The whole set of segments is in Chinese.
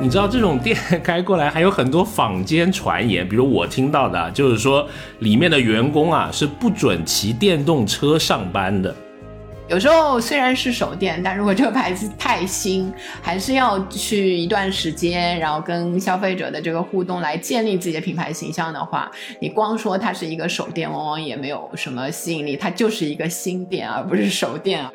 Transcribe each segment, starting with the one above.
你知道这种店开过来还有很多坊间传言，比如我听到的，就是说里面的员工啊是不准骑电动车上班的。有时候虽然是手电，但如果这个牌子太新，还是要去一段时间，然后跟消费者的这个互动来建立自己的品牌形象的话，你光说它是一个手电，往往也没有什么吸引力。它就是一个新店，而不是手电。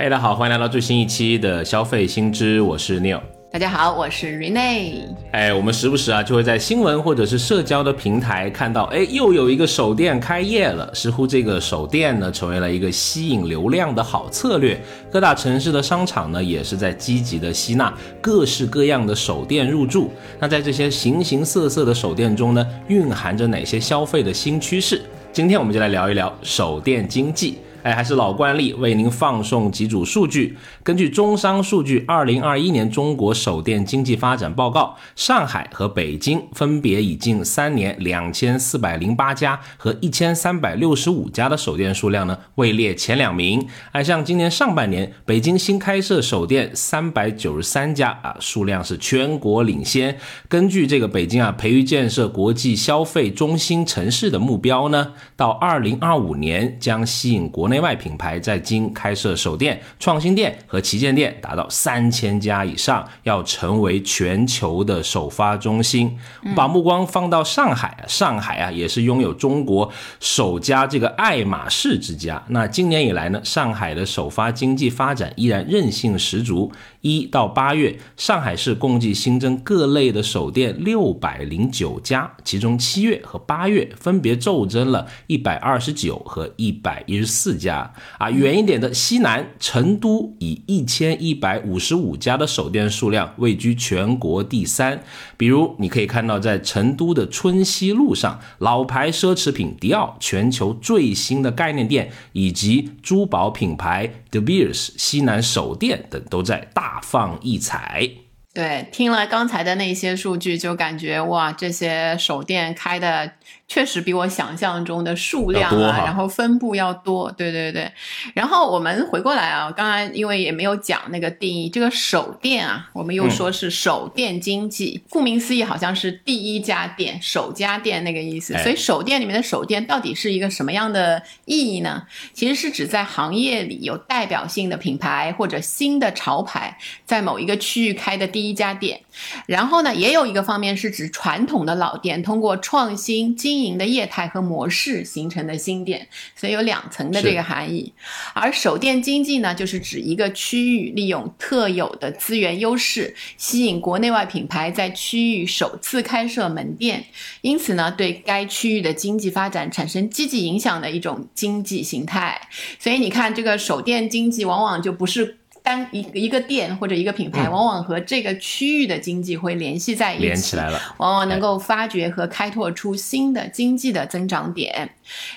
大家好，欢迎来到最新一期的消费新知，我是 Neil。大家好，我是 Rene。哎，我们时不时啊就会在新闻或者是社交的平台看到，哎，又有一个手店开业了。似乎这个手店呢成为了一个吸引流量的好策略。各大城市的商场呢也是在积极的吸纳各式各样的手店入驻。那在这些形形色色的手店中呢，蕴含着哪些消费的新趋势？今天我们就来聊一聊手店经济。哎，还是老惯例，为您放送几组数据。根据中商数据，二零二一年中国手电经济发展报告，上海和北京分别以近三年两千四百零八家和一千三百六十五家的手电数量呢，位列前两名。哎，像今年上半年，北京新开设手电三百九十三家啊，数量是全国领先。根据这个北京啊，培育建设国际消费中心城市的目标呢，到二零二五年将吸引国。内外品牌在京开设首店、创新店和旗舰店达到三千家以上，要成为全球的首发中心。把目光放到上海啊，上海啊也是拥有中国首家这个爱马仕之家。那今年以来呢，上海的首发经济发展依然韧性十足。一到八月，上海市共计新增各类的首店六百零九家，其中七月和八月分别骤增了一百二十九和一百一十四家。啊，远一点的西南成都以一千一百五十五家的手店数量位居全国第三。比如，你可以看到在成都的春熙路上，老牌奢侈品迪奥全球最新的概念店，以及珠宝品牌 De Beers 西南首店等，都在大。放异彩。对，听了刚才的那些数据，就感觉哇，这些手店开的。确实比我想象中的数量啊，然后分布要多，对对对。然后我们回过来啊，刚才因为也没有讲那个定义，这个手店啊，我们又说是手店经济，顾名思义，好像是第一家店、首家店那个意思。所以手店里面的手店到底是一个什么样的意义呢？其实是指在行业里有代表性的品牌或者新的潮牌在某一个区域开的第一家店。然后呢，也有一个方面是指传统的老店通过创新经营的业态和模式形成的新店，所以有两层的这个含义。而首店经济呢，就是指一个区域利用特有的资源优势，吸引国内外品牌在区域首次开设门店，因此呢，对该区域的经济发展产生积极影响的一种经济形态。所以你看，这个首店经济往往就不是。单一一个店或者一个品牌，往往和这个区域的经济会联系在一起，连起来了，往往能够发掘和开拓出新的经济的增长点。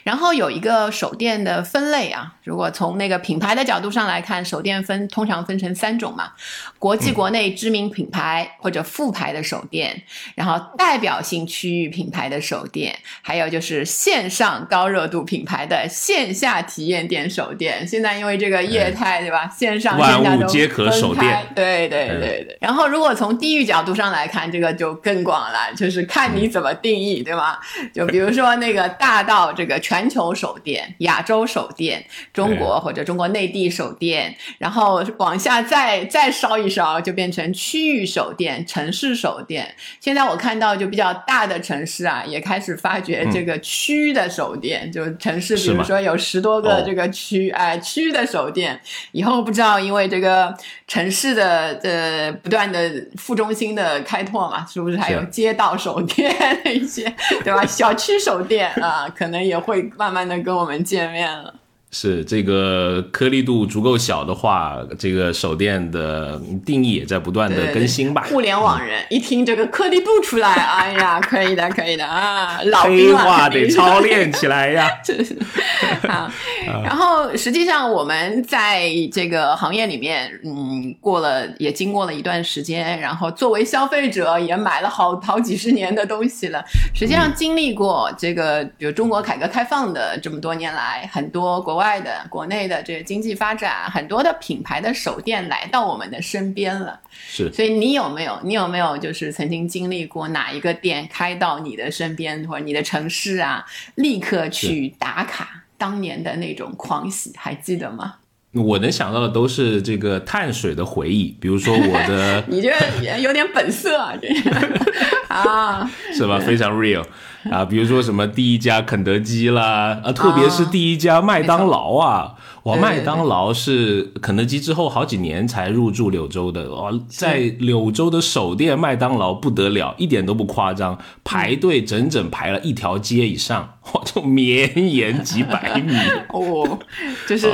然后有一个手电的分类啊，如果从那个品牌的角度上来看，手电分通常分成三种嘛：国际国内知名品牌或者副牌的手电，然后代表性区域品牌的手电，还有就是线上高热度品牌的线下体验店手电。现在因为这个业态对吧，线上万物皆可手电，对对对对。然后如果从地域角度上来看，这个就更广了，就是看你怎么定义，对吗？就比如说那个大到这。这个全球手电、亚洲手电、中国或者中国内地手电，然后往下再再烧一烧，就变成区域手电、城市手电。现在我看到就比较大的城市啊，也开始发掘这个区的首店，就城市，比如说有十多个这个区，哎，区的手电。以后不知道因为这个城市的呃不断的副中心的开拓嘛，是不是还有街道手电那些，对吧？小区手电啊，可能。也会慢慢的跟我们见面了。是这个颗粒度足够小的话，这个手电的定义也在不断的更新吧。互联网人一听这个颗粒度出来，哎呀，可以的，可以的啊，老兵话得操练起来呀。好，然后实际上我们在这个行业里面，嗯，过了也经过了一段时间，然后作为消费者也买了好好几十年的东西了。实际上经历过这个，比如中国改革开放的这么多年来，很多国外。外的、国内的这个经济发展，很多的品牌的手店来到我们的身边了。是，所以你有没有？你有没有就是曾经经历过哪一个店开到你的身边或者你的城市啊，立刻去打卡当年的那种狂喜，还记得吗？我能想到的都是这个碳水的回忆，比如说我的，你这有点本色啊，这 啊，是吧？非常 real 啊，比如说什么第一家肯德基啦，啊，特别是第一家麦当劳啊。哇，麦当劳是肯德基之后好几年才入驻柳州的哇，在柳州的首店麦当劳不得了，一点都不夸张，排队整整排了一条街以上，哇，就绵延几百米 哦，就是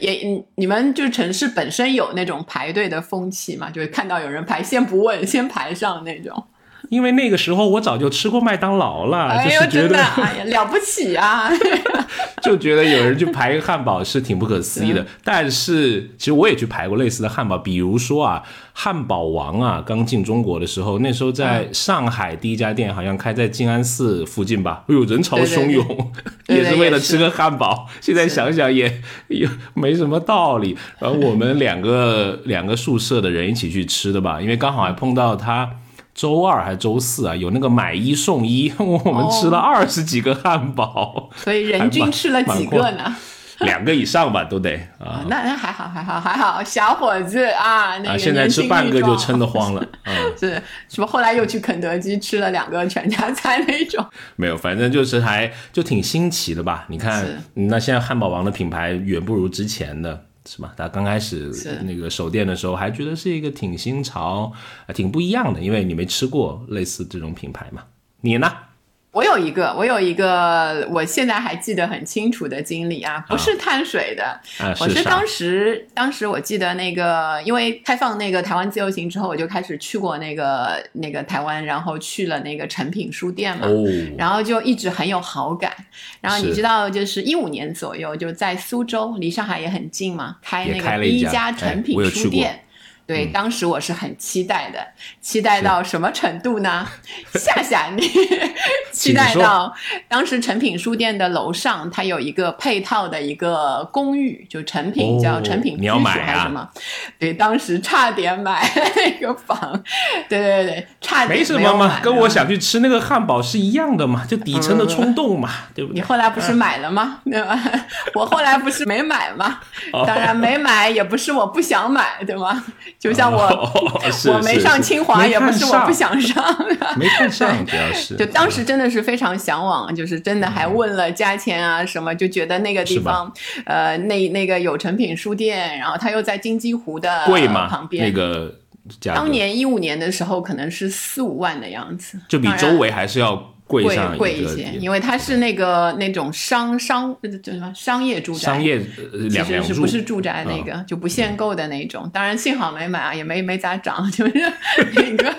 也你们就是城市本身有那种排队的风气嘛，就是看到有人排，先不问，先排上那种。因为那个时候我早就吃过麦当劳了，就是觉得哎呀了不起啊，就觉得有人去排一个汉堡是挺不可思议的。但是其实我也去排过类似的汉堡，比如说啊，汉堡王啊，刚进中国的时候，那时候在上海第一家店好像开在静安寺附近吧，哎呦人潮汹涌，也是为了吃个汉堡。现在想想也也没什么道理。然后我们两个两个宿舍的人一起去吃的吧，因为刚好还碰到他。周二还是周四啊？有那个买一送一，我们吃了二十几个汉堡，所以人均吃了几个呢？两个以上吧，都得啊。那那还好，还好，还好，小伙子啊，那现在吃半个就撑得慌了。是，什么？后来又去肯德基吃了两个全家餐那种？没有，反正就是还就挺新奇的吧？你看，那现在汉堡王的品牌远不如之前的。是吧？他刚开始那个手店的时候，还觉得是一个挺新潮、挺不一样的，因为你没吃过类似这种品牌嘛。你呢？我有一个，我有一个，我现在还记得很清楚的经历啊，不是碳水的，我是当时，当时我记得那个，因为开放那个台湾自由行之后，我就开始去过那个那个台湾，然后去了那个诚品书店嘛，然后就一直很有好感。然后你知道，就是一五年左右，就在苏州，离上海也很近嘛，开那个第一家诚品书店。对，当时我是很期待的，期待到什么程度呢？夏夏，你 期待到当时诚品书店的楼上，它有一个配套的一个公寓，就诚品叫诚品居所还是什么？对，当时差点买 那个房，对对对，差点没什么嘛，跟我想去吃那个汉堡是一样的嘛，就底层的冲动嘛，对不对？你后来不是买了吗？对吧？我后来不是没买吗？当然没买，也不是我不想买，对吗？就像我，我没上清华，也不是我不想上，没看上主要是。就当时真的是非常向往，就是真的还问了价钱啊什么，就觉得那个地方，呃，那那个有成品书店，然后它又在金鸡湖的旁边，那个当年一五年的时候可能是四五万的样子，就比周围还是要。贵贵一些，因为它是那个那种商商叫什么商业住宅，商业其实是不是住宅那个就不限购的那种。当然幸好没买啊，也没没咋涨，就是那个，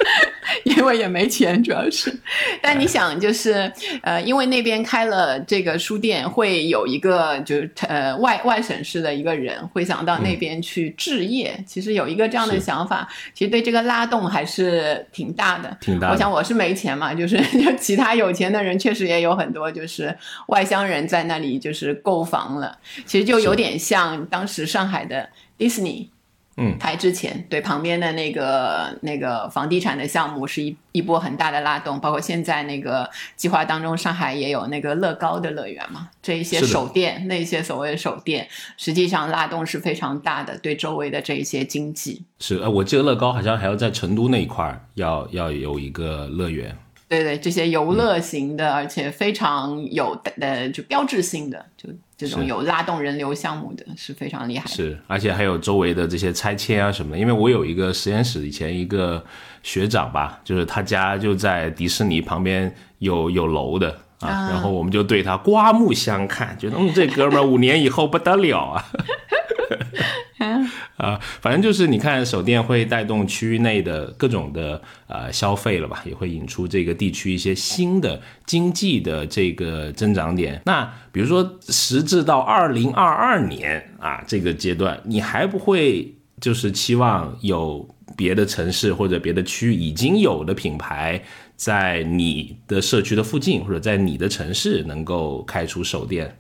因为也没钱，主要是。但你想，就是呃，因为那边开了这个书店，会有一个就是呃外外省市的一个人会想到那边去置业。其实有一个这样的想法，其实对这个拉动还是挺大的。挺大。我想我是没钱嘛，就是 就其他。有钱的人确实也有很多，就是外乡人在那里就是购房了。其实就有点像当时上海的迪士尼，嗯，开之前对旁边的那个那个房地产的项目是一一波很大的拉动。包括现在那个计划当中，上海也有那个乐高的乐园嘛，这一些手电，那些所谓的手电，实际上拉动是非常大的，对周围的这一些经济。是，呃，我记得乐高好像还要在成都那一块要要有一个乐园。对对，这些游乐型的，而且非常有呃，就标志性的，就这种有拉动人流项目的，是非常厉害的。是，而且还有周围的这些拆迁啊什么的。因为我有一个实验室，以前一个学长吧，就是他家就在迪士尼旁边有有楼的啊，然后我们就对他刮目相看，觉得嗯，这哥们儿五年以后不得了啊。啊，反正就是你看，手电会带动区域内的各种的呃消费了吧，也会引出这个地区一些新的经济的这个增长点。那比如说，时至到二零二二年啊这个阶段，你还不会就是期望有别的城市或者别的区域已经有的品牌在你的社区的附近或者在你的城市能够开出手电？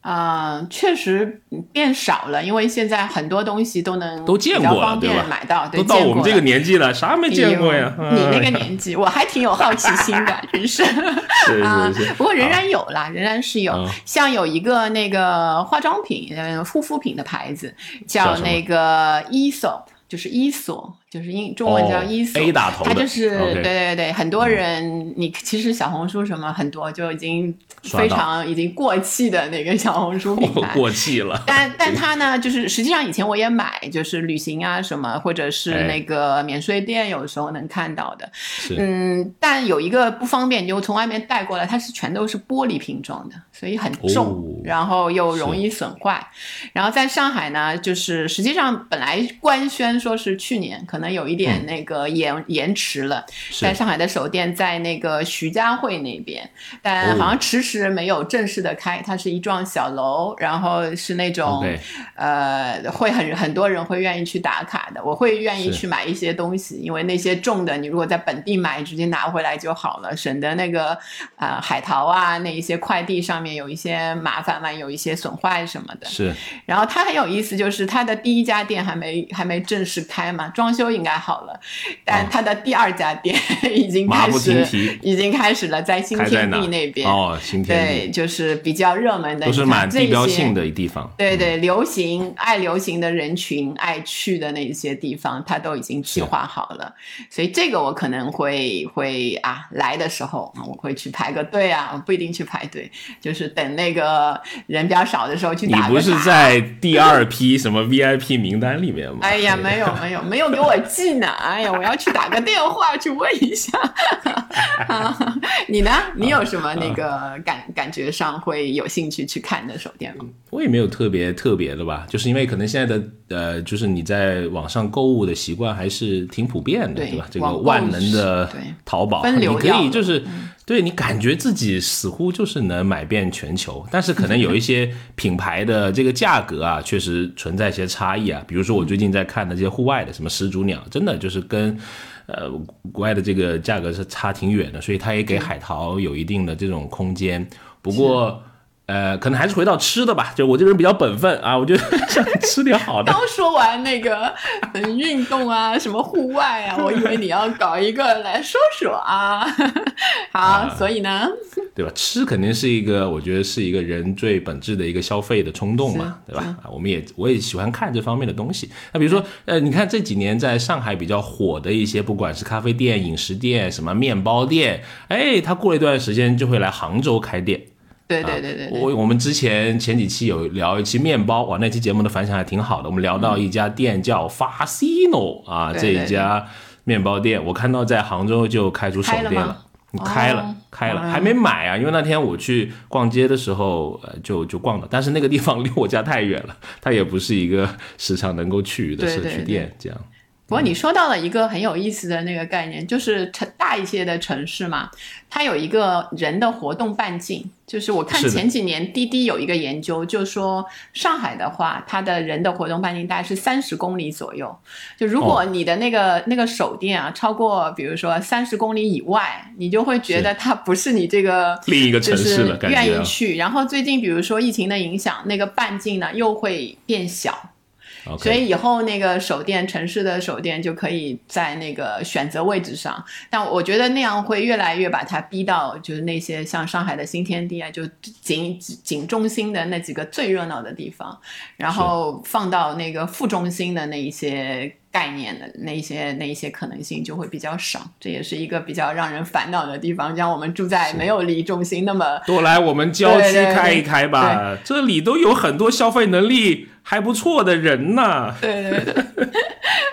啊，确实变少了，因为现在很多东西都能都见过了，对吧？买到都到我们这个年纪了，啥没见过呀？你那个年纪，我还挺有好奇心的，真是。是 是是。不过仍然有啦，仍然是有。像有一个那个化妆品、护肤品的牌子，叫那个 ESOP，就是伊索。就是英中文叫伊索，它就是对对对，很多人你其实小红书什么很多就已经非常已经过气的那个小红书品牌过气了，但但它呢，就是实际上以前我也买，就是旅行啊什么，或者是那个免税店有时候能看到的，嗯，但有一个不方便，就从外面带过来，它是全都是玻璃瓶装的，所以很重，然后又容易损坏。然后在上海呢，就是实际上本来官宣说是去年可。可能有一点那个延延迟了，在上海的首店在那个徐家汇那边，但好像迟迟没有正式的开。它是一幢小楼，然后是那种呃，会很很多人会愿意去打卡的。我会愿意去买一些东西，因为那些重的，你如果在本地买，直接拿回来就好了，省得那个啊海淘啊那一些快递上面有一些麻烦嘛，有一些损坏什么的。是。然后它很有意思，就是它的第一家店还没还没正式开嘛，装修。应该好了，但他的第二家店 已经开始，已经开始了，在新天地那边哦，新天地对，就是比较热门的，都是蛮地标性的地方。对对，流行爱流行的人群爱去的那些地方，他都已经计划好了。所以这个我可能会会啊，来的时候我会去排个队啊，不一定去排队，就是等那个人比较少的时候去打。你不是在第二批什么 VIP 名单里面吗？哎呀，没有没有没有给我。记呢？哎呀，我要去打个电话去问一下。你呢？你有什么那个感感觉上会有兴趣去看的手电吗？我也没有特别特别的吧，就是因为可能现在的呃，就是你在网上购物的习惯还是挺普遍的，对吧？这个万能的淘宝，你可以就是。对你感觉自己似乎就是能买遍全球，但是可能有一些品牌的这个价格啊，确实存在一些差异啊。比如说我最近在看的这些户外的，什么始祖鸟，真的就是跟呃国外的这个价格是差挺远的，所以它也给海淘有一定的这种空间。不过。呃，可能还是回到吃的吧。就我这个人比较本分啊，我就想吃点好的。刚说完那个运动啊，什么户外啊，我以为你要搞一个来说说啊。好，所以呢，对吧？吃肯定是一个，我觉得是一个人最本质的一个消费的冲动嘛，对吧？啊，我们也我也喜欢看这方面的东西。那比如说，呃，你看这几年在上海比较火的一些，不管是咖啡店、饮食店、什么面包店，哎，他过一段时间就会来杭州开店。对对对对，我我们之前前几期有聊一期面包，哇，那期节目的反响还挺好的。我们聊到一家店叫 Fasino 啊，这一家面包店，我看到在杭州就开出首店了，开了开了，还没买啊，因为那天我去逛街的时候，呃，就就逛了，但是那个地方离我家太远了，它也不是一个时常能够去的社区店，这样。不过你说到了一个很有意思的那个概念，就是城大一些的城市嘛，它有一个人的活动半径。就是我看前几年滴滴有一个研究，就说上海的话，它的人的活动半径大概是三十公里左右。就如果你的那个那个手电啊超过，比如说三十公里以外，你就会觉得它不是你这个另一个城市了，愿意去。然后最近比如说疫情的影响，那个半径呢又会变小。所以以后那个手电城市的手电就可以在那个选择位置上，但我觉得那样会越来越把它逼到就是那些像上海的新天地啊，就仅仅中心的那几个最热闹的地方，然后放到那个副中心的那一些概念的那一些那一些可能性就会比较少，这也是一个比较让人烦恼的地方。像我们住在没有离中心那么多，来我们郊区开一开吧，这里都有很多消费能力。还不错的人呢。对对对。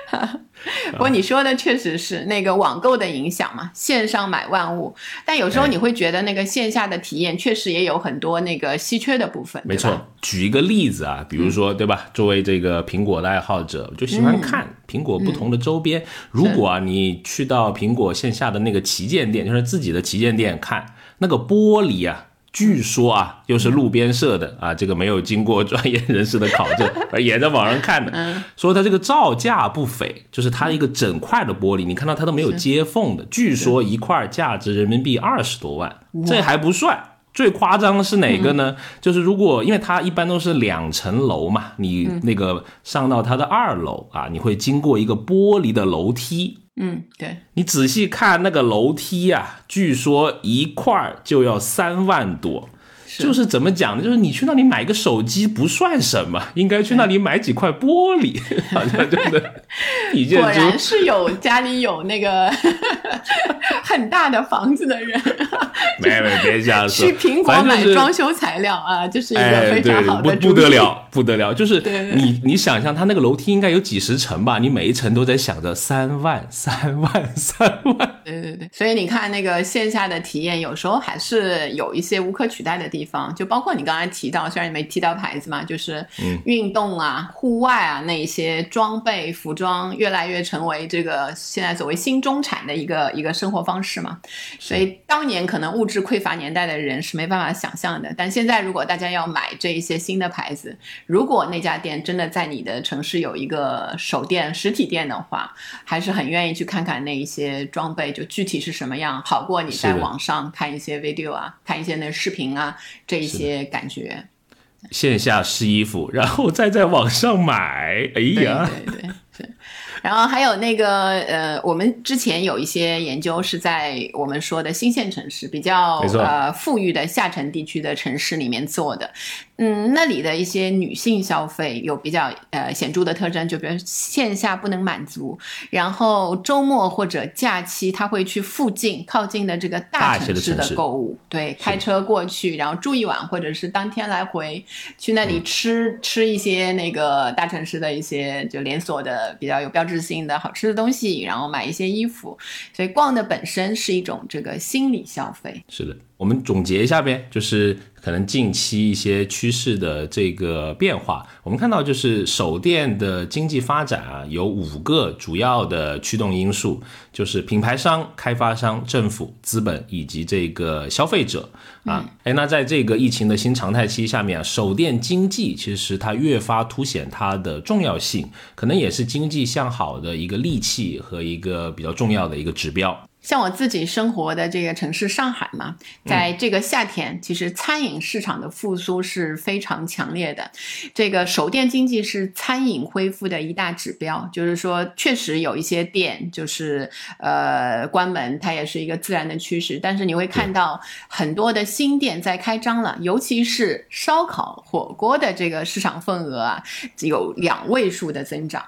不过你说的确实是那个网购的影响嘛，线上买万物。但有时候你会觉得那个线下的体验确实也有很多那个稀缺的部分。没错，举一个例子啊，比如说对吧？作为这个苹果的爱好者，就喜欢看苹果不同的周边。如果啊，你去到苹果线下的那个旗舰店，就是自己的旗舰店看那个玻璃啊。据说啊，又是路边社的啊，这个没有经过专业人士的考证，而也在网上看的，说它这个造价不菲，就是它一个整块的玻璃，你看到它都没有接缝的，据说一块价值人民币二十多万，这还不算最夸张的是哪个呢？就是如果因为它一般都是两层楼嘛，你那个上到它的二楼啊，你会经过一个玻璃的楼梯。嗯，对你仔细看那个楼梯啊，据说一块就要三万多。就是怎么讲呢？就是你去那里买个手机不算什么，应该去那里买几块玻璃，好像真的。果然是有家里有那个 很大的房子的人。没没别瞎说。去苹果买装修材料啊，就是一个非常好的不不得了，不得了。就是你你想象他那个楼梯应该有几十层吧？你每一层都在想着三万三万三万。对对对。所以你看那个线下的体验，有时候还是有一些无可取代的地方。方就包括你刚才提到，虽然你没提到牌子嘛，就是运动啊、户外啊那一些装备、服装，越来越成为这个现在所谓新中产的一个一个生活方式嘛。所以当年可能物质匮乏年代的人是没办法想象的，但现在如果大家要买这一些新的牌子，如果那家店真的在你的城市有一个手店、实体店的话，还是很愿意去看看那一些装备，就具体是什么样，好过你在网上看一些 video 啊，看一些那视频啊。这一些感觉，线下试衣服，然后再在网上买。哎呀，对对对，然后还有那个呃，我们之前有一些研究是在我们说的新县城市比较呃富裕的下沉地区的城市里面做的。嗯，那里的一些女性消费有比较呃显著的特征，就比如线下不能满足，然后周末或者假期她会去附近靠近的这个大城市的购物，对，开车过去，然后住一晚，或者是当天来回去那里吃吃一些那个大城市的一些就连锁的比较有标志性的好吃的东西，然后买一些衣服，所以逛的本身是一种这个心理消费。是的。我们总结一下呗，就是可能近期一些趋势的这个变化，我们看到就是手电的经济发展啊，有五个主要的驱动因素，就是品牌商、开发商、政府、资本以及这个消费者啊。哎，那在这个疫情的新常态期下面啊，手电经济其实它越发凸显它的重要性，可能也是经济向好的一个利器和一个比较重要的一个指标。像我自己生活的这个城市上海嘛，在这个夏天，其实餐饮市场的复苏是非常强烈的。这个手电经济是餐饮恢复的一大指标，就是说，确实有一些店就是呃关门，它也是一个自然的趋势。但是你会看到很多的新店在开张了，尤其是烧烤火锅的这个市场份额啊，有两位数的增长。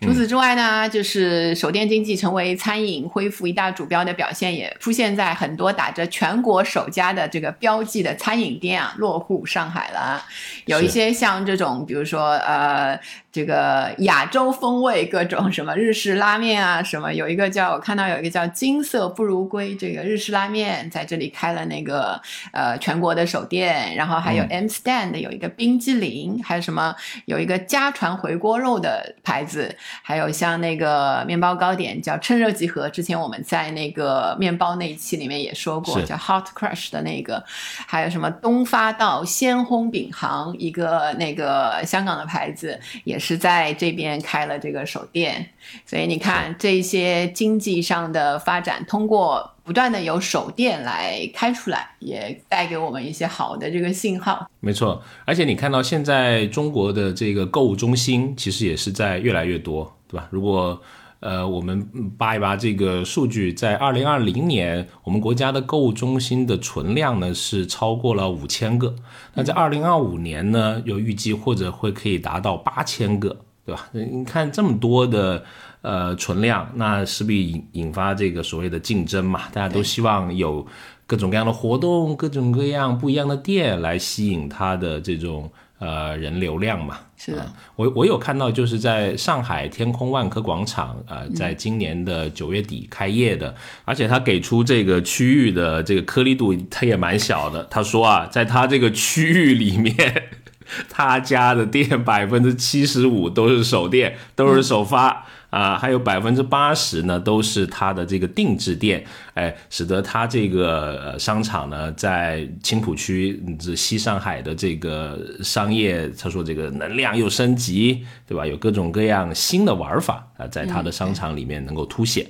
除此之外呢，就是手电经济成为餐饮恢复一大主标的表现，也出现在很多打着全国首家的这个标记的餐饮店啊落户上海了。有一些像这种，比如说呃。这个亚洲风味各种什么日式拉面啊，什么有一个叫我看到有一个叫金色不如归这个日式拉面在这里开了那个呃全国的首店，然后还有 M Stand 有一个冰激凌，还有什么有一个家传回锅肉的牌子，还有像那个面包糕点叫趁热集合，之前我们在那个面包那一期里面也说过叫 Hot Crush 的那个，还有什么东发道鲜烘饼行一个那个香港的牌子也。是在这边开了这个手店，所以你看这些经济上的发展，通过不断的有手电来开出来，也带给我们一些好的这个信号。没错，而且你看到现在中国的这个购物中心，其实也是在越来越多，对吧？如果呃我们扒一扒这个数据，在二零二零年，我们国家的购物中心的存量呢是超过了五千个。那在二零二五年呢，又预计或者会可以达到八千个，对吧？你看这么多的呃存量，那势必引引发这个所谓的竞争嘛？大家都希望有各种各样的活动，各种各样不一样的店来吸引它的这种呃人流量嘛。是的，我我有看到，就是在上海天空万科广场呃，在今年的九月底开业的，而且他给出这个区域的这个颗粒度，它也蛮小的。他说啊，在他这个区域里面，他家的店百分之七十五都是首店，都是首发。啊，还有百分之八十呢，都是它的这个定制店，哎，使得它这个商场呢，在青浦区这西上海的这个商业，他说这个能量又升级，对吧？有各种各样新的玩法啊，在它的商场里面能够凸显。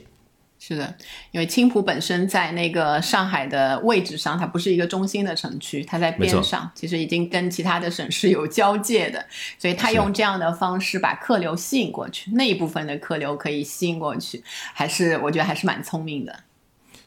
是的，因为青浦本身在那个上海的位置上，它不是一个中心的城区，它在边上，其实已经跟其他的省市有交界的，所以它用这样的方式把客流吸引过去，那一部分的客流可以吸引过去，还是我觉得还是蛮聪明的。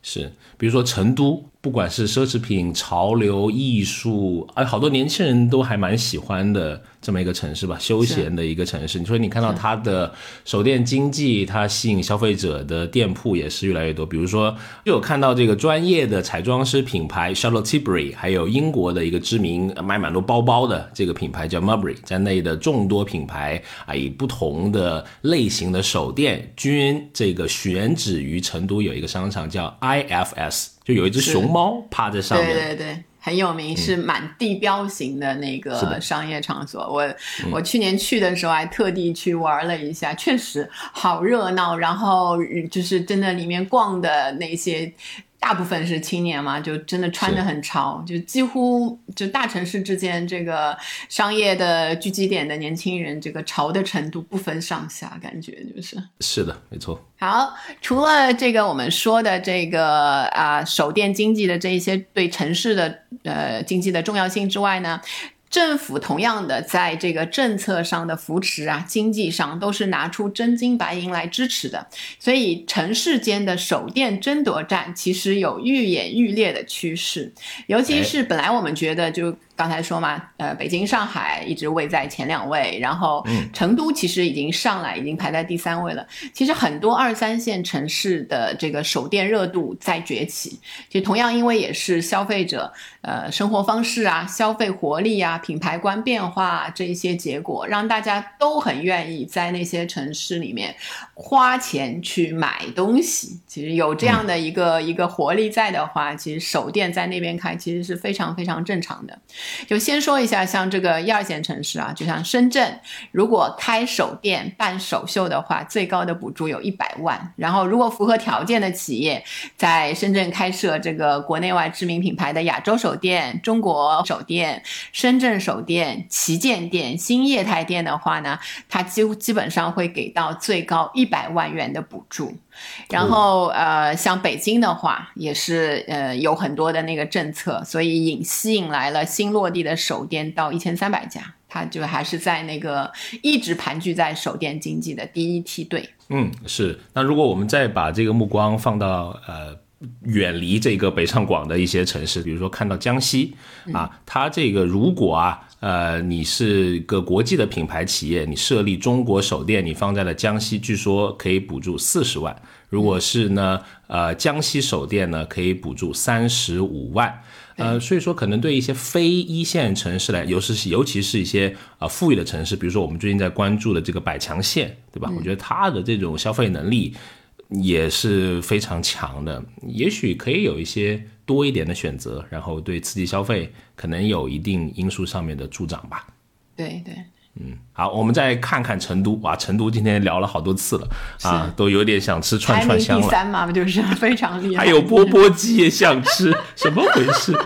是，比如说成都。不管是奢侈品、潮流、艺术，哎，好多年轻人都还蛮喜欢的这么一个城市吧，休闲的一个城市。你说你看到它的手电经济，它吸引消费者的店铺也是越来越多。比如说，就有看到这个专业的彩妆师品牌 Charlotte Tilbury，还有英国的一个知名卖蛮多包包的这个品牌叫 Mulberry，在内的众多品牌啊，以不同的类型的手电均这个选址于成都有一个商场叫 IFS。就有一只熊猫趴在上面，对对对，很有名，是满地标型的那个商业场所。我我去年去的时候还特地去玩了一下，确实好热闹。然后就是真的里面逛的那些。大部分是青年嘛，就真的穿的很潮，就几乎就大城市之间这个商业的聚集点的年轻人，这个潮的程度不分上下，感觉就是是的，没错。好，除了这个我们说的这个啊手电经济的这一些对城市的呃经济的重要性之外呢。政府同样的在这个政策上的扶持啊，经济上都是拿出真金白银来支持的，所以城市间的手电争夺战其实有愈演愈烈的趋势，尤其是本来我们觉得就。刚才说嘛，呃，北京、上海一直位在前两位，然后成都其实已经上来，已经排在第三位了。其实很多二三线城市的这个手电热度在崛起，其实同样因为也是消费者呃生活方式啊、消费活力啊、品牌观变化这一些结果，让大家都很愿意在那些城市里面花钱去买东西。其实有这样的一个一个活力在的话，其实手电在那边开其实是非常非常正常的。就先说一下，像这个一二线城市啊，就像深圳，如果开手店办首秀的话，最高的补助有一百万。然后，如果符合条件的企业在深圳开设这个国内外知名品牌的亚洲首店、中国首店、深圳首店、旗舰店、新业态店的话呢，它几乎基本上会给到最高一百万元的补助。然后呃，像北京的话，也是呃有很多的那个政策，所以引吸引来了新落地的手店到一千三百家，它就还是在那个一直盘踞在手店经济的第一梯队。嗯，是。那如果我们再把这个目光放到呃远离这个北上广的一些城市，比如说看到江西啊，它这个如果啊。呃，你是个国际的品牌企业，你设立中国手店，你放在了江西，据说可以补助四十万。如果是呢，呃，江西手店呢，可以补助三十五万。呃，所以说可能对一些非一线城市来，尤其是尤其是一些呃富裕的城市，比如说我们最近在关注的这个百强县，对吧？我觉得它的这种消费能力也是非常强的，也许可以有一些。多一点的选择，然后对刺激消费可能有一定因素上面的助长吧。对对，嗯，好，我们再看看成都哇，成都今天聊了好多次了啊，都有点想吃串串香了。第三嘛，不就是非常厉害？还有钵钵鸡也想吃，什么回事？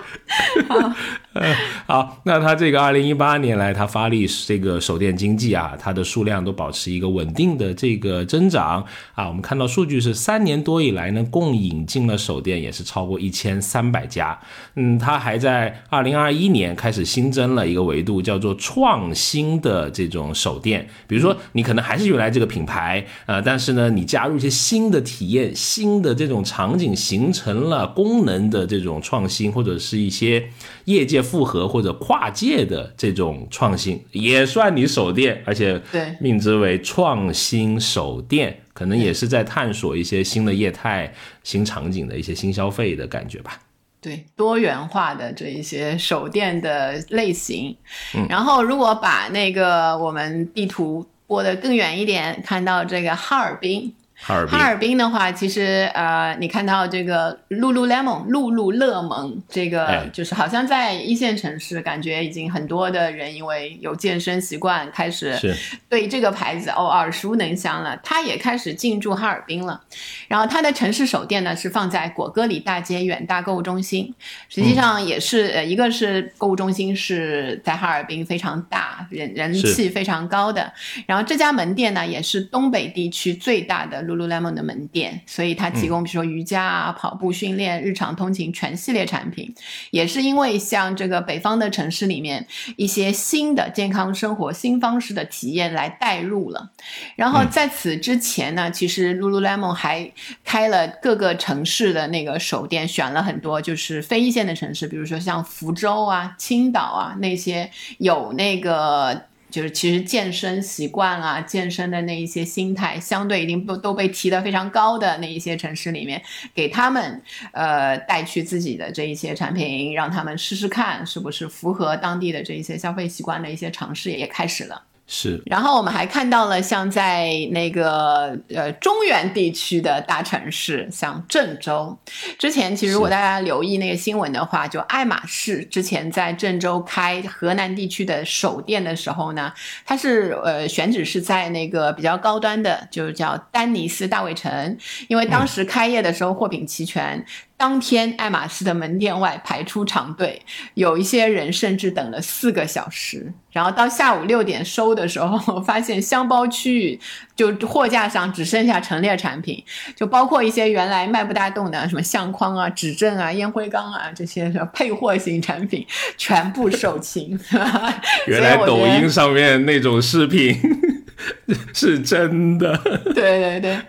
好，那它这个二零一八年来，它发力这个手电经济啊，它的数量都保持一个稳定的这个增长啊。我们看到数据是三年多以来呢，共引进了手电也是超过一千三百家。嗯，它还在二零二一年开始新增了一个维度，叫做创新的这种手电。比如说，你可能还是原来这个品牌，呃，但是呢，你加入一些新的体验、新的这种场景，形成了功能的这种创新，或者是一些业界。复合或者跨界的这种创新也算你手电，而且对命之为创新手电，可能也是在探索一些新的业态、新场景的一些新消费的感觉吧。对，多元化的这一些手电的类型。然后，如果把那个我们地图拨得更远一点，看到这个哈尔滨。哈尔滨的话，其实呃，你看到这个露露 lemon 露露乐檬，这个就是好像在一线城市，感觉已经很多的人因为有健身习惯，开始对这个牌子哦耳熟能详了。它也开始进驻哈尔滨了。然后它的城市首店呢是放在果戈里大街远大购物中心，实际上也是呃一个是购物中心是在哈尔滨非常大，人人气非常高的。然后这家门店呢也是东北地区最大的。Lululemon 的门店，所以它提供比如说瑜伽啊、跑步训练、日常通勤全系列产品。也是因为像这个北方的城市里面一些新的健康生活新方式的体验来带入了。然后在此之前呢，其实 Lululemon 还开了各个城市的那个首店，选了很多就是非一线的城市，比如说像福州啊、青岛啊那些有那个。就是其实健身习惯啊，健身的那一些心态，相对已经都都被提得非常高的那一些城市里面，给他们呃带去自己的这一些产品，让他们试试看是不是符合当地的这一些消费习惯的一些尝试也开始了。是，然后我们还看到了像在那个呃中原地区的大城市，像郑州，之前其实如果大家留意那个新闻的话，就爱马仕之前在郑州开河南地区的首店的时候呢，它是呃选址是在那个比较高端的，就是叫丹尼斯大卫城，因为当时开业的时候货品齐全。当天，爱马仕的门店外排出长队，有一些人甚至等了四个小时。然后到下午六点收的时候，发现箱包区域就货架上只剩下陈列产品，就包括一些原来卖不大动的什么相框啊、指正啊、烟灰缸啊这些配货型产品，全部售罄。原来抖音上面那种视频 是真的。对对对。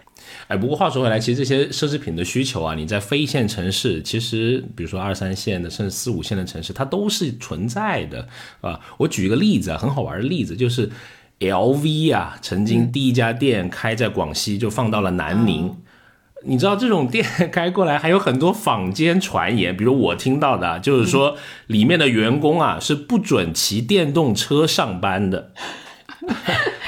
哎，不过话说回来，其实这些奢侈品的需求啊，你在非一线城市，其实比如说二三线的，甚至四五线的城市，它都是存在的啊。我举一个例子啊，很好玩的例子，就是 LV 啊，曾经第一家店开在广西，就放到了南宁。你知道这种店 开过来，还有很多坊间传言，比如我听到的，就是说里面的员工啊是不准骑电动车上班的。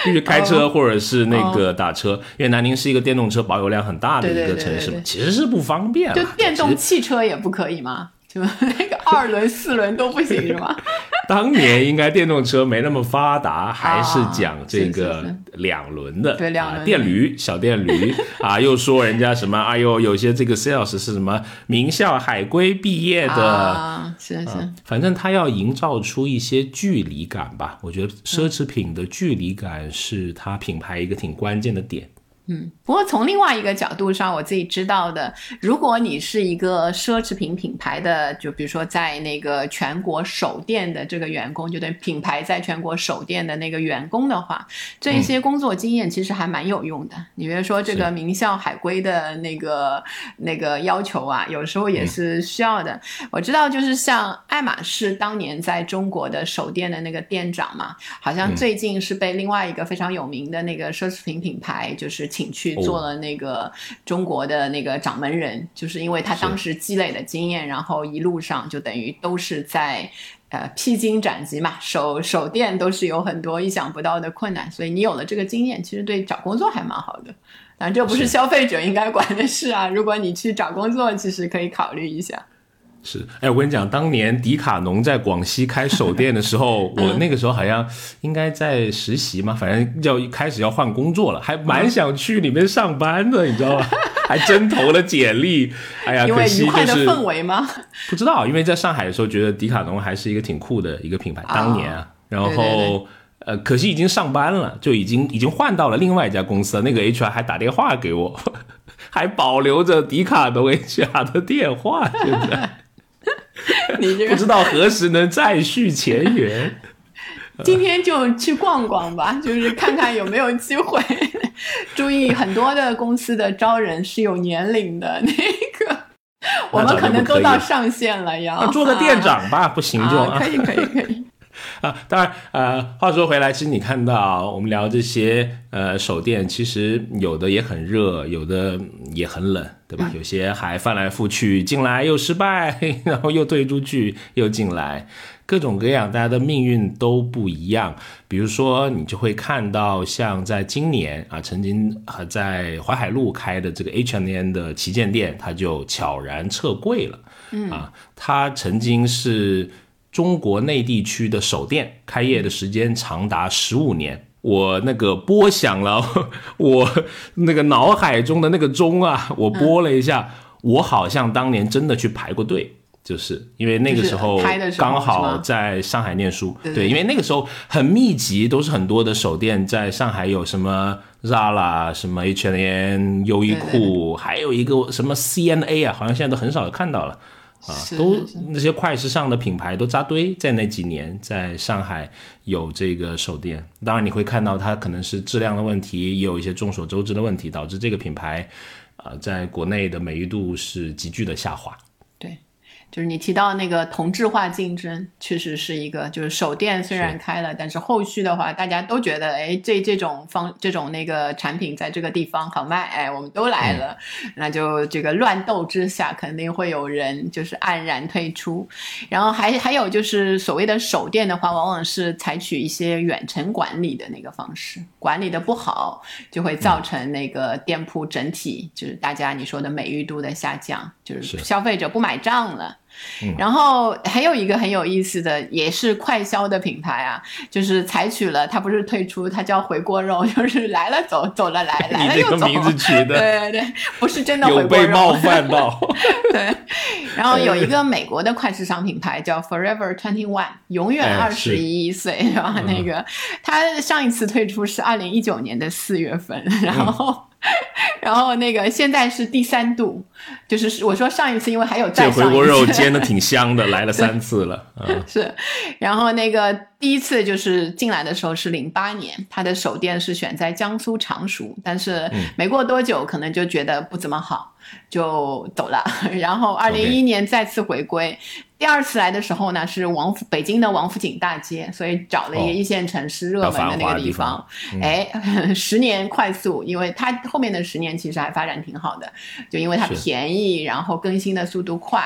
必 须开车或者是那个打车，因为南宁是一个电动车保有量很大的一个城市嘛，其实是不方便。就电动汽车也不可以吗？就 那个二轮、四轮都不行是吗？当年应该电动车没那么发达，还是讲这个两轮的，对两轮电驴、小电驴啊。又说人家什么？哎呦，有些这个 sales 是什么名校海归毕业的，啊是是。反正他要营造出一些距离感吧。我觉得奢侈品的距离感是他品牌一个挺关键的点。嗯，不过从另外一个角度上，我自己知道的，如果你是一个奢侈品品牌的，就比如说在那个全国首店的这个员工，就对品牌在全国首店的那个员工的话，这一些工作经验其实还蛮有用的。你比如说这个名校海归的那个那个要求啊，有时候也是需要的。我知道，就是像爱马仕当年在中国的首店的那个店长嘛，好像最近是被另外一个非常有名的那个奢侈品品牌就是。请去做了那个中国的那个掌门人，就是因为他当时积累的经验，然后一路上就等于都是在呃披荆斩棘嘛，手手电都是有很多意想不到的困难，所以你有了这个经验，其实对找工作还蛮好的。但这不是消费者应该管的事啊，如果你去找工作，其实可以考虑一下。是，哎，我跟你讲，当年迪卡侬在广西开手店的时候，我那个时候好像应该在实习嘛，反正要开始要换工作了，还蛮想去里面上班的，你知道吧？还真投了简历。哎呀，可惜就是氛围吗？不知道，因为在上海的时候觉得迪卡侬还是一个挺酷的一个品牌，当年啊，然后呃，可惜已经上班了，就已经已经换到了另外一家公司了，那个 HR 还打电话给我，还保留着迪卡侬 HR 的电话，现在。你这个不知道何时能再续前缘，今天就去逛逛吧，就是看看有没有机会。注意，很多的公司的招人是有年龄的，那个我们可能都到上限了，要做个店长吧，不行就可以可以可以。啊，当然，呃，话说回来，其实你看到我们聊这些，呃，手电，其实有的也很热，有的也很冷，对吧？有些还翻来覆去，进来又失败，然后又退出去，又进来，各种各样，大家的命运都不一样。比如说，你就会看到，像在今年啊，曾经和在淮海路开的这个 H&M 的旗舰店，它就悄然撤柜了。嗯啊，它曾经是。中国内地区的首店开业的时间长达十五年，我那个拨响了，我那个脑海中的那个钟啊，我拨了一下，我好像当年真的去排过队，就是因为那个时候刚好在上海念书，对，因为那个时候很密集，都是很多的手店在上海有什么 Zara、什么 H&M、优衣库，还有一个什么 C&A 啊，好像现在都很少看到了啊，都那些快时尚的品牌都扎堆在那几年，在上海有这个手店。当然你会看到它可能是质量的问题，也有一些众所周知的问题，导致这个品牌啊在国内的美誉度是急剧的下滑。就是你提到那个同质化竞争，确实是一个，就是手店虽然开了，但是后续的话，大家都觉得，哎，这这种方这种那个产品在这个地方好卖，哎，我们都来了，那就这个乱斗之下，肯定会有人就是黯然退出。然后还还有就是所谓的手店的话，往往是采取一些远程管理的那个方式，管理的不好，就会造成那个店铺整体就是大家你说的美誉度的下降，就是消费者不买账了。然后还有一个很有意思的，也是快销的品牌啊，就是采取了它不是退出，它叫回锅肉，就是来了走，走了来，来了又走。名字取的，对对对，不是真的回锅肉。有被冒犯到。对，然后有一个美国的快时尚品牌叫 Forever Twenty One，永远二十一岁，是吧？那个它上一次退出是二零一九年的四月份，然后。然后那个现在是第三度，就是我说上一次因为还有再回锅肉煎的挺香的，来了三次了。是，然后那个第一次就是进来的时候是零八年，他的首店是选在江苏常熟，但是没过多久可能就觉得不怎么好，就走了。然后二零一一年再次回归。第二次来的时候呢，是王府北京的王府井大街，所以找了一个一线城市热门的那个地方。哎，十年快速，因为它后面的十年其实还发展挺好的，就因为它便宜，然后更新的速度快，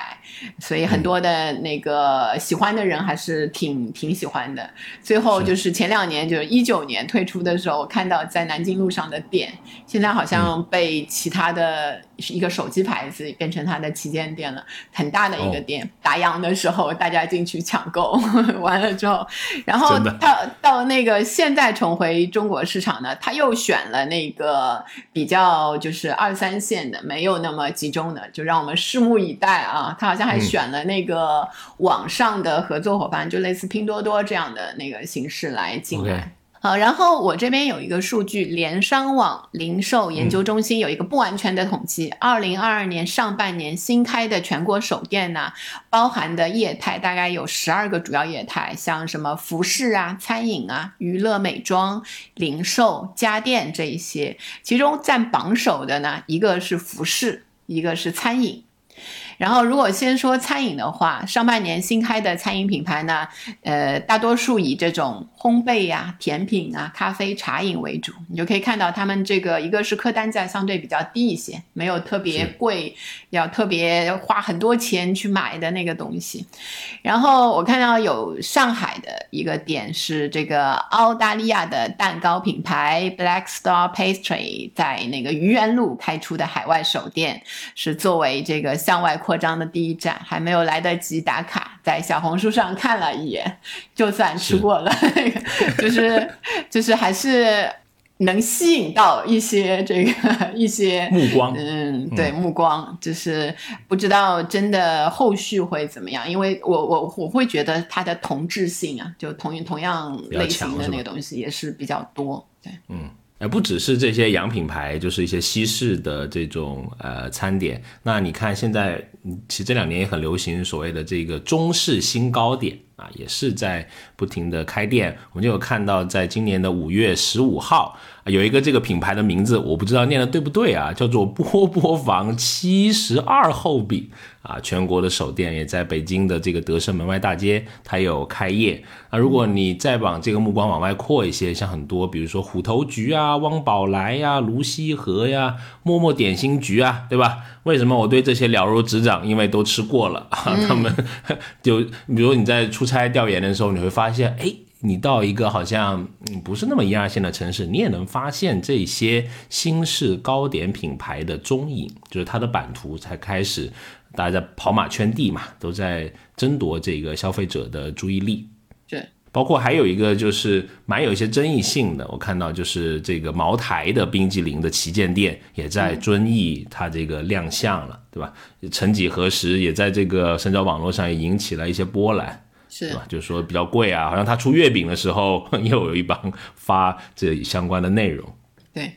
所以很多的那个喜欢的人还是挺挺喜欢的。最后就是前两年，就是一九年退出的时候，我看到在南京路上的店，现在好像被其他的一个手机牌子变成它的旗舰店了，很大的一个店，打烊。的时候，大家进去抢购，完了之后，然后到到那个现在重回中国市场呢，他又选了那个比较就是二三线的，没有那么集中的，就让我们拭目以待啊。他好像还选了那个网上的合作伙伴，就类似拼多多这样的那个形式来进来。好，然后我这边有一个数据，联商网零售研究中心有一个不完全的统计，二零二二年上半年新开的全国首店呢，包含的业态大概有十二个主要业态，像什么服饰啊、餐饮啊、娱乐美妆、零售、家电这一些，其中占榜首的呢，一个是服饰，一个是餐饮。然后，如果先说餐饮的话，上半年新开的餐饮品牌呢，呃，大多数以这种烘焙呀、甜品啊、咖啡、茶饮为主。你就可以看到他们这个，一个是客单价相对比较低一些，没有特别贵，要特别花很多钱去买的那个东西。然后我看到有上海的一个店是这个澳大利亚的蛋糕品牌 Black Star Pastry，在那个愚园路开出的海外首店，是作为这个向外。扩张的第一站还没有来得及打卡，在小红书上看了一眼，就算吃过了。就是就是还是能吸引到一些这个一些目光。嗯，对，目光就是不知道真的后续会怎么样，因为我我我会觉得它的同质性啊，就同同样类型的那个东西也是比较多。对，嗯。呃，不只是这些洋品牌，就是一些西式的这种呃餐点。那你看现在，其实这两年也很流行所谓的这个中式新糕点啊，也是在不停的开店。我们就有看到，在今年的五月十五号。有一个这个品牌的名字，我不知道念的对不对啊，叫做波波房七十二号饼啊，全国的首店也在北京的这个德胜门外大街，它有开业。那如果你再往这个目光往外扩一些，像很多，比如说虎头局啊、汪宝来呀、卢溪河呀、默默点心局啊，对吧？为什么我对这些了如指掌？因为都吃过了啊。他们 就比如你在出差调研的时候，你会发现，哎。你到一个好像不是那么一二线的城市，你也能发现这些新式糕点品牌的踪影，就是它的版图才开始，大家在跑马圈地嘛，都在争夺这个消费者的注意力。对，包括还有一个就是蛮有一些争议性的，我看到就是这个茅台的冰激凌的旗舰店也在遵义它这个亮相了，对吧？曾几何时也在这个社交网络上也引起了一些波澜。是吧？就是说比较贵啊，好像他出月饼的时候 又有一帮发这相关的内容。对。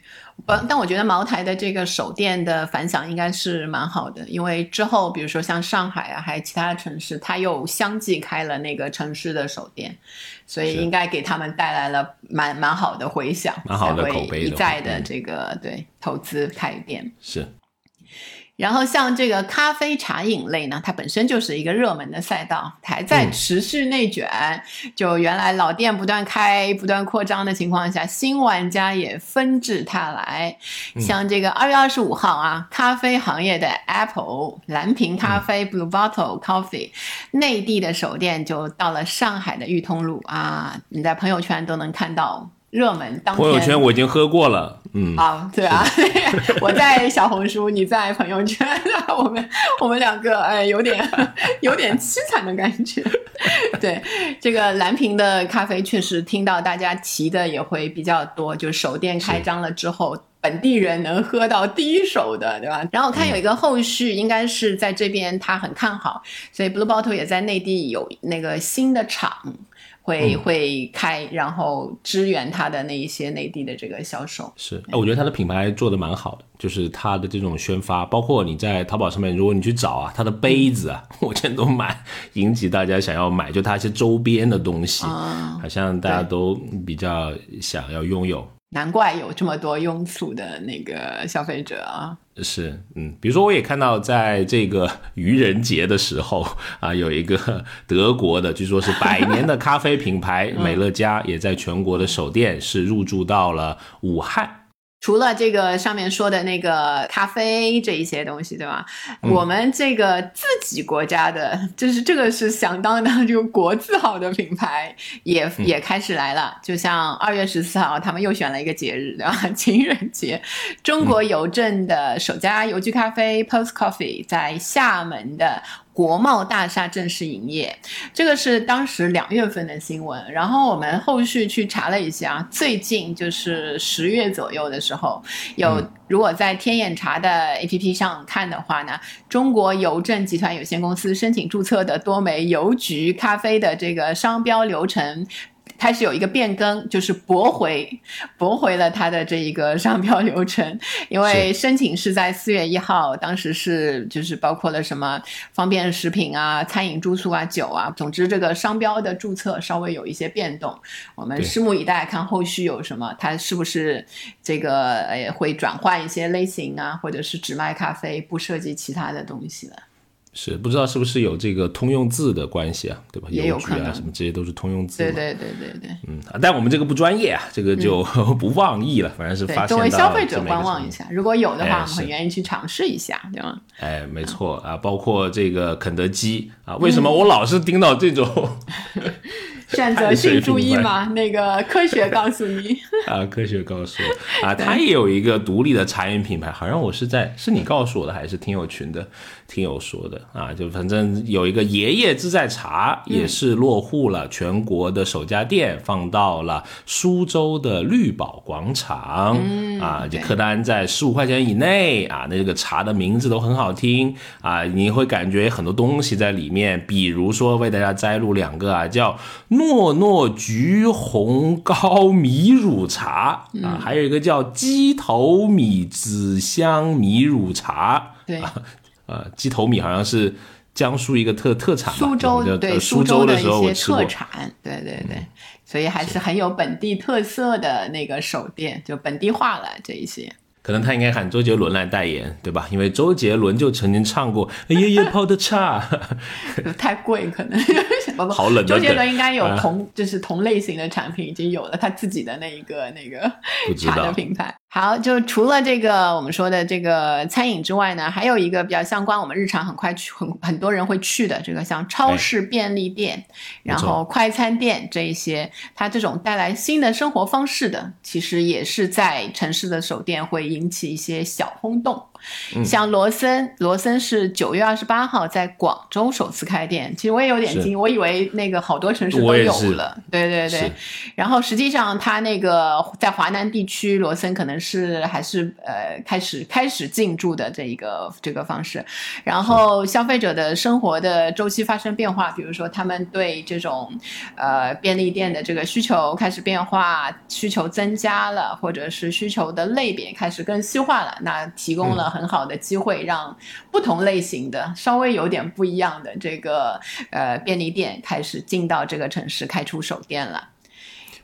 但但我觉得茅台的这个手店的反响应该是蛮好的，因为之后比如说像上海啊，还有其他的城市，它又相继开了那个城市的手店，所以应该给他们带来了蛮蛮好的回响，蛮好的口碑，一再的这个对投资开店是。然后像这个咖啡茶饮类呢，它本身就是一个热门的赛道，还在持续内卷。就原来老店不断开、不断扩张的情况下，新玩家也纷至沓来。像这个二月二十五号啊，咖啡行业的 Apple 蓝瓶咖啡 Blue Bottle Coffee 内地的首店就到了上海的裕通路啊，你在朋友圈都能看到。热门当朋友圈我已经喝过了，嗯，啊，对啊，我在小红书，你在朋友圈，我们 我们两个哎，有点 有点凄惨的感觉。对，这个蓝瓶的咖啡确实听到大家提的也会比较多，就首店开张了之后，本地人能喝到第一手的，对吧？然后我看有一个后续，应该是在这边他很看好，所以 Blue Bottle 也在内地有那个新的厂。会会开，然后支援他的那一些内地的这个销售。是，哎，我觉得他的品牌做的蛮好的，就是他的这种宣发，包括你在淘宝上面，如果你去找啊，他的杯子啊，我全都买，引起大家想要买，就他一些周边的东西，好像大家都比较想要拥有。难怪有这么多庸俗的那个消费者啊！是，嗯，比如说我也看到，在这个愚人节的时候啊，有一个德国的，据说是百年的咖啡品牌 美乐家，也在全国的首店是入驻到了武汉。除了这个上面说的那个咖啡这一些东西，对吧？我们这个自己国家的，就是这个是响当当这个国字号的品牌，也也开始来了。就像二月十四号，他们又选了一个节日，对吧？情人节。中国邮政的首家邮局咖啡 Post Coffee 在厦门的。国贸大厦正式营业，这个是当时两月份的新闻。然后我们后续去查了一下，最近就是十月左右的时候，有如果在天眼查的 APP 上看的话呢，中国邮政集团有限公司申请注册的多枚邮局咖啡的这个商标流程。开始有一个变更，就是驳回，驳回了他的这一个商标流程，因为申请是在四月一号，当时是就是包括了什么方便食品啊、餐饮、住宿啊、酒啊，总之这个商标的注册稍微有一些变动，我们拭目以待，看后续有什么，它是不是这个呃会转换一些类型啊，或者是只卖咖啡，不涉及其他的东西了。是不知道是不是有这个通用字的关系啊，对吧？邮局啊，什么这些都是通用字。对对对对对。嗯，但我们这个不专业啊，这个就 不妄议了。反正是发现作为消费者观望一下，如果有的话，我们很愿意去尝试一下，对吗？哎，没错啊，包括这个肯德基啊，为什么我老是盯到这种？选择性注意吗？那个科学告诉你 啊，科学告诉我啊，它也有一个独立的茶饮品牌，好像我是在是你告诉我的，还是听友群的？听友说的啊，就反正有一个爷爷自在茶，也是落户了全国的首家店，放到了苏州的绿宝广场啊，就客单在十五块钱以内啊，那个茶的名字都很好听啊，你会感觉很多东西在里面，比如说为大家摘录两个啊，叫诺诺橘红高米乳茶啊，还有一个叫鸡头米紫香米乳茶，对。呃，鸡头米好像是江苏一个特特产，苏州对苏州的一些特产，对对对，所以还是。很有本地特色的那个手店，就本地化了这一些。可能他应该喊周杰伦来代言，对吧？因为周杰伦就曾经唱过爷爷泡的茶，太贵可能。好冷。周杰伦应该有同就是同类型的产品已经有了他自己的那一个那个茶的品牌。好，就除了这个我们说的这个餐饮之外呢，还有一个比较相关，我们日常很快去很很多人会去的这个像超市、便利店，然后快餐店这一些，它这种带来新的生活方式的，其实也是在城市的首店会引起一些小轰动。像罗森，罗森是九月二十八号在广州首次开店。其实我也有点惊，我以为那个好多城市都有了。对对对。然后实际上，它那个在华南地区，罗森可能是还是呃开始开始进驻的这一个这个方式。然后消费者的生活的周期发生变化，比如说他们对这种呃便利店的这个需求开始变化，需求增加了，或者是需求的类别开始更细化了，那提供了很好的机会，让不同类型的稍微有点不一样的这个呃便利店开始进到这个城市开出手店了。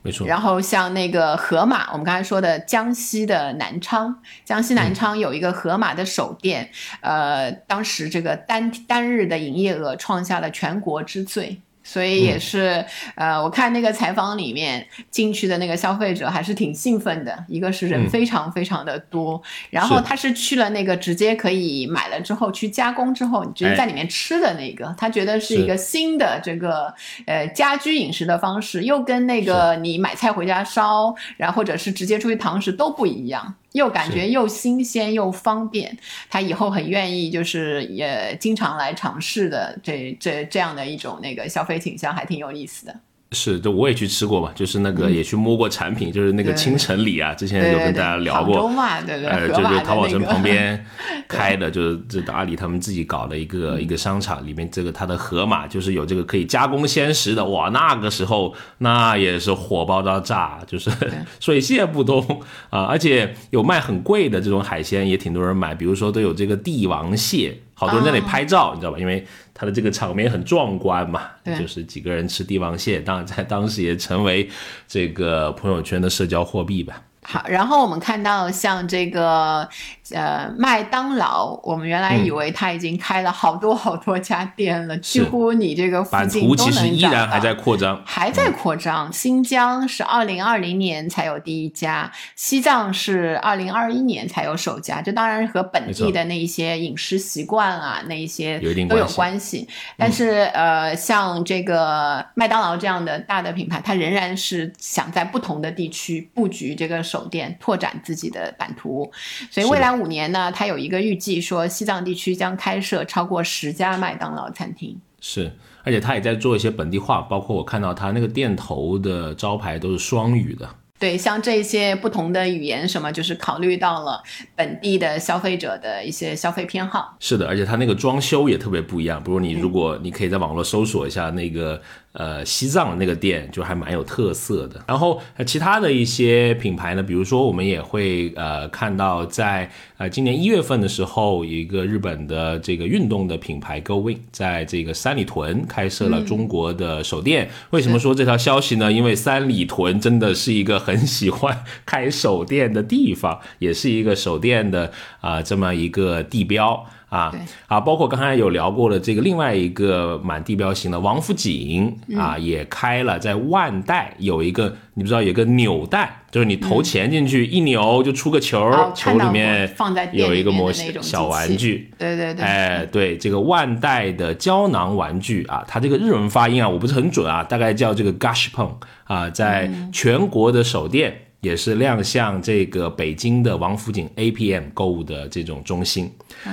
没错，然后像那个盒马，我们刚才说的江西的南昌，江西南昌有一个盒马的首店，呃，当时这个单单日的营业额创下了全国之最。所以也是，呃，我看那个采访里面进去的那个消费者还是挺兴奋的。一个是人非常非常的多，然后他是去了那个直接可以买了之后去加工之后，你直接在里面吃的那个，他觉得是一个新的这个呃家居饮食的方式，又跟那个你买菜回家烧，然后或者是直接出去堂食都不一样。又感觉又新鲜又方便，他以后很愿意，就是也经常来尝试的，这这这样的一种那个消费倾向，还挺有意思的。是，就我也去吃过嘛，就是那个也去摸过产品，就是那个青城里啊，之前有跟大家聊过，对对，呃，就是淘宝城旁边 开的，就是这阿里他们自己搞的一个一个商场，里面这个它的盒马就是有这个可以加工鲜食的，哇，那个时候那也是火爆到炸，就是 水泄不通啊，而且有卖很贵的这种海鲜，也挺多人买，比如说都有这个帝王蟹。好多人在那里拍照，你知道吧？因为它的这个场面很壮观嘛，就是几个人吃帝王蟹，当然在当时也成为这个朋友圈的社交货币吧。好，然后我们看到像这个呃麦当劳，我们原来以为它已经开了好多好多家店了，几乎你这个附近都能其实依然还在扩张，还在扩张。新疆是二零二零年才有第一家，西藏是二零二一年才有首家。这当然和本地的那一些饮食习惯啊，那一些都有关系。但是呃，像这个麦当劳这样的大的品牌，它仍然是想在不同的地区布局这个。手店拓展自己的版图，所以未来五年呢，它有一个预计说，西藏地区将开设超过十家麦当劳餐厅。是，而且他也在做一些本地化，包括我看到他那个店头的招牌都是双语的。对，像这些不同的语言，什么就是考虑到了本地的消费者的一些消费偏好。是的，而且它那个装修也特别不一样。比如你如果你可以在网络搜索一下那个。呃，西藏的那个店就还蛮有特色的。然后其他的一些品牌呢，比如说我们也会呃看到，在呃今年一月份的时候，一个日本的这个运动的品牌 Go Win 在这个三里屯开设了中国的首店。为什么说这条消息呢？因为三里屯真的是一个很喜欢开首店的地方，也是一个首店的啊这么一个地标。啊，啊，包括刚才有聊过的这个另外一个满地标型的王府井啊，也开了在万代有一个，你不知道有个扭蛋，就是你投钱进去一扭就出个球，球里面放在有一个模型小玩具，对对对，哎对，这个万代的胶囊玩具啊，它这个日文发音啊我不是很准啊，大概叫这个 Gashpon 啊，在全国的首店。也是亮相这个北京的王府井 APM 购物的这种中心，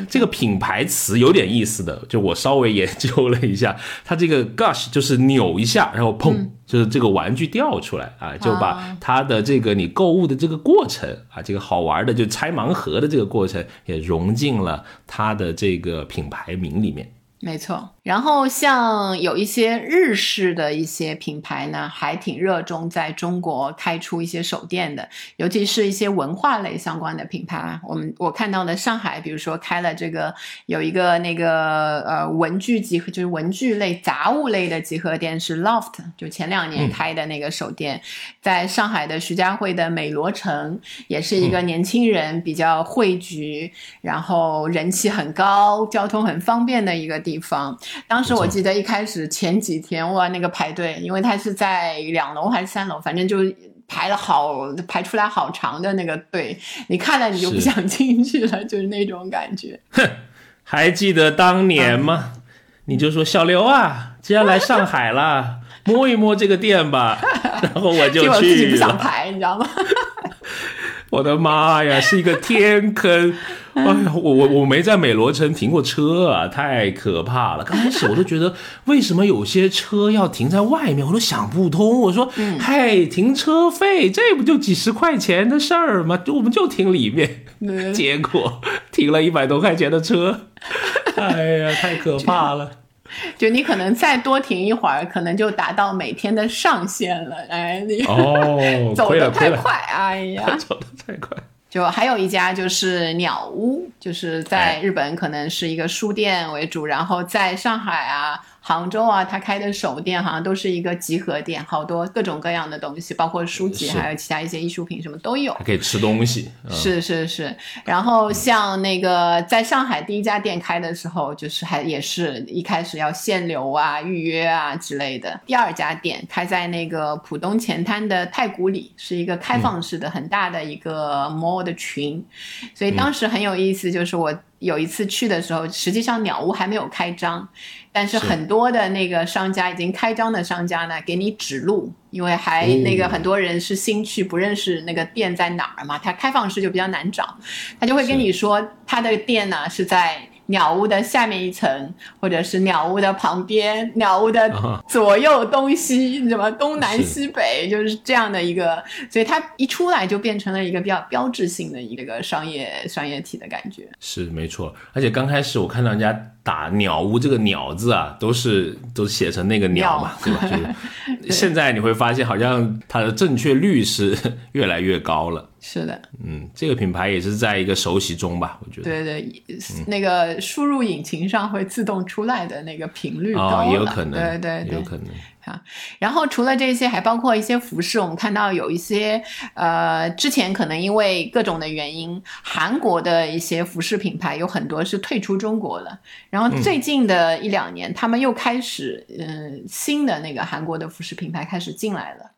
这个品牌词有点意思的，就我稍微研究了一下，它这个 gush 就是扭一下，然后砰，就是这个玩具掉出来啊，就把它的这个你购物的这个过程啊，这个好玩的就拆盲盒的这个过程也融进了它的这个品牌名里面。没错，然后像有一些日式的一些品牌呢，还挺热衷在中国开出一些手店的，尤其是一些文化类相关的品牌。我们我看到的上海，比如说开了这个有一个那个呃文具集合，就是文具类杂物类的集合店是 Loft，就前两年开的那个手店，在上海的徐家汇的美罗城，也是一个年轻人比较汇聚，然后人气很高，交通很方便的一个。地方，当时我记得一开始前几天哇，那个排队，因为它是在两楼还是三楼，反正就排了好排出来好长的那个队，你看了你就不想进去了，就是那种感觉。哼，还记得当年吗？你就说小刘啊，既然来上海了，摸一摸这个店吧，然后我就去。我自己不想排，你知道吗？我的妈呀，是一个天坑！哎呀，我我我没在美罗城停过车啊，太可怕了。刚开始我都觉得，为什么有些车要停在外面，我都想不通。我说，嘿，停车费，这不就几十块钱的事儿吗？我们就停里面。结果停了一百多块钱的车，哎呀，太可怕了。就你可能再多停一会儿，可能就达到每天的上限了。哎，你哦 走得太快，哎呀，走得太快。就还有一家就是鸟屋，就是在日本可能是一个书店为主，然后在上海啊。杭州啊，他开的首店好像都是一个集合店，好多各种各样的东西，包括书籍，还有其他一些艺术品，什么都有。还可以吃东西。是是是。然后像那个在上海第一家店开的时候，就是还也是一开始要限流啊、预约啊之类的。第二家店开在那个浦东前滩的太古里，是一个开放式的很大的一个 mall 的群，所以当时很有意思，就是我。有一次去的时候，实际上鸟屋还没有开张，但是很多的那个商家已经开张的商家呢，给你指路，因为还那个很多人是新去，不认识那个店在哪儿嘛，它开放式就比较难找，他就会跟你说他的店呢是在。鸟屋的下面一层，或者是鸟屋的旁边，鸟屋的左右东西，什么东南西北，就是这样的一个，所以它一出来就变成了一个比较标志性的一个商业商业体的感觉。是没错，而且刚开始我看到人家打鸟屋这个鸟字啊，都是 都写成那个鸟嘛，对吧？就是现在你会发现，好像它的正确率是 越来越高了。是的，嗯，这个品牌也是在一个熟悉中吧，我觉得。对对，那个输入引擎上会自动出来的那个频率高哦，也有可能，对对对，有可能。然后除了这些，还包括一些服饰。我们看到有一些，呃，之前可能因为各种的原因，韩国的一些服饰品牌有很多是退出中国了。然后最近的一两年，他们又开始，嗯，新的那个韩国的服饰品牌开始进来了，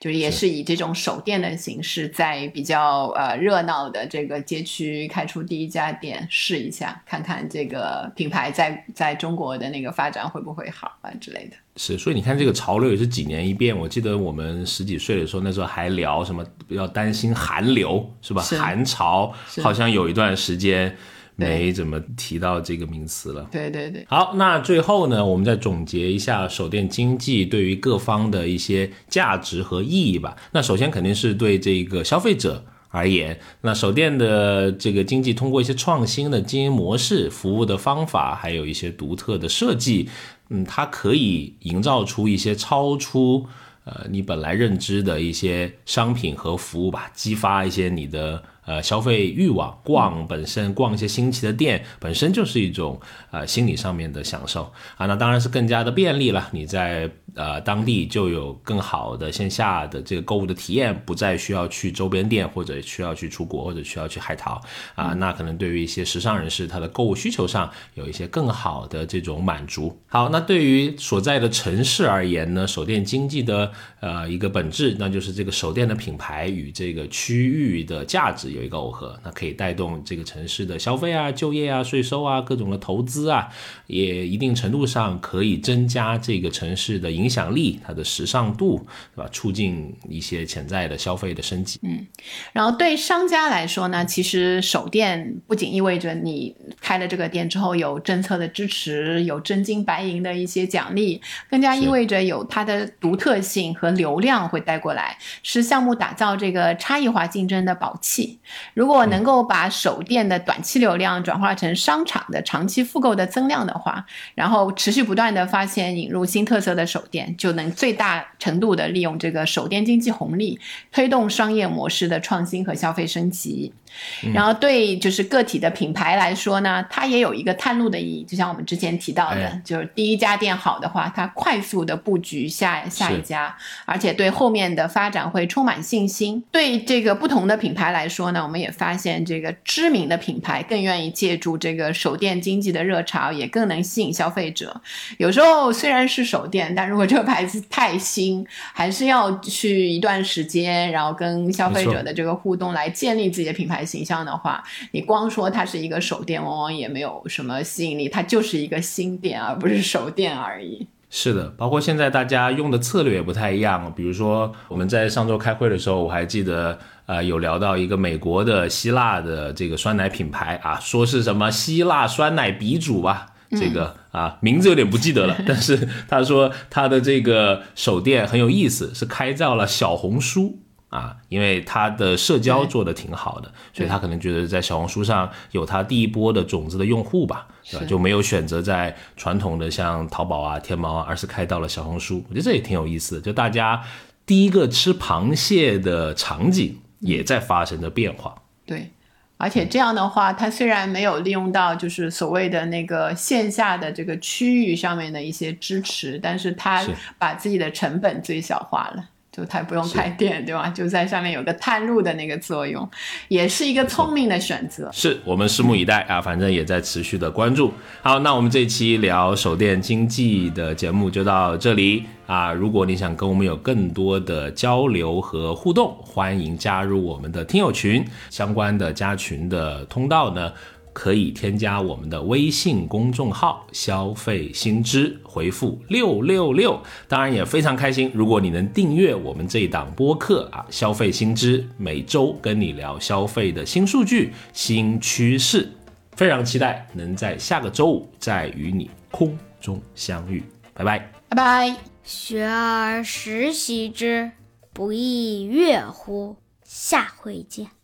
就是也是以这种手店的形式，在比较呃热闹的这个街区开出第一家店，试一下，看看这个品牌在在中国的那个发展会不会好啊之类的。是，所以你看这个潮流也是几年一变。我记得我们十几岁的时候，那时候还聊什么要担心韩流，是吧？韩潮好像有一段时间没怎么提到这个名词了。对对对。好，那最后呢，我们再总结一下手电经济对于各方的一些价值和意义吧。那首先肯定是对这个消费者而言，那手电的这个经济通过一些创新的经营模式、服务的方法，还有一些独特的设计。嗯，它可以营造出一些超出呃你本来认知的一些商品和服务吧，激发一些你的。呃，消费欲望，逛本身逛一些新奇的店，本身就是一种呃心理上面的享受啊。那当然是更加的便利了。你在呃当地就有更好的线下的这个购物的体验，不再需要去周边店，或者需要去出国，或者需要去海淘啊。那可能对于一些时尚人士，他的购物需求上有一些更好的这种满足。好，那对于所在的城市而言呢，手电经济的呃一个本质，那就是这个手电的品牌与这个区域的价值。有一个耦合，那可以带动这个城市的消费啊、就业啊、税收啊、各种的投资啊，也一定程度上可以增加这个城市的影响力、它的时尚度，对吧？促进一些潜在的消费的升级。嗯，然后对商家来说呢，其实首店不仅意味着你开了这个店之后有政策的支持、有真金白银的一些奖励，更加意味着有它的独特性和流量会带过来，是项目打造这个差异化竞争的宝器。如果能够把手电的短期流量转化成商场的长期复购的增量的话，然后持续不断的发现引入新特色的手电，就能最大程度的利用这个手电经济红利，推动商业模式的创新和消费升级。然后对就是个体的品牌来说呢，它也有一个探路的意义。就像我们之前提到的，就是第一家店好的话，它快速的布局下下一家，而且对后面的发展会充满信心。对这个不同的品牌来说呢，我们也发现这个知名的品牌更愿意借助这个手电经济的热潮，也更能吸引消费者。有时候虽然是手电，但如果这个牌子太新，还是要去一段时间，然后跟消费者的这个互动来建立自己的品牌。形象的话，你光说它是一个手电，往往也没有什么吸引力。它就是一个新店，而不是手电而已。是的，包括现在大家用的策略也不太一样。比如说我们在上周开会的时候，我还记得，呃，有聊到一个美国的希腊的这个酸奶品牌啊，说是什么希腊酸奶鼻祖吧，这个啊名字有点不记得了，但是他说他的这个手电很有意思，是开在了小红书。啊，因为他的社交做的挺好的，所以他可能觉得在小红书上有他第一波的种子的用户吧，对吧？就没有选择在传统的像淘宝啊、天猫啊，而是开到了小红书。我觉得这也挺有意思的，就大家第一个吃螃蟹的场景也在发生着变化。对，而且这样的话，他虽然没有利用到就是所谓的那个线下的这个区域上面的一些支持，但是他把自己的成本最小化了。就它不用开店，对吧？就在上面有个探路的那个作用，也是一个聪明的选择。是我们拭目以待啊，反正也在持续的关注。好，那我们这期聊手电经济的节目就到这里啊。如果你想跟我们有更多的交流和互动，欢迎加入我们的听友群，相关的加群的通道呢？可以添加我们的微信公众号“消费新知”，回复六六六。当然也非常开心，如果你能订阅我们这一档播客啊，“消费新知”，每周跟你聊消费的新数据、新趋势。非常期待能在下个周五再与你空中相遇。拜拜，拜拜。学而时习之，不亦乐乎？下回见。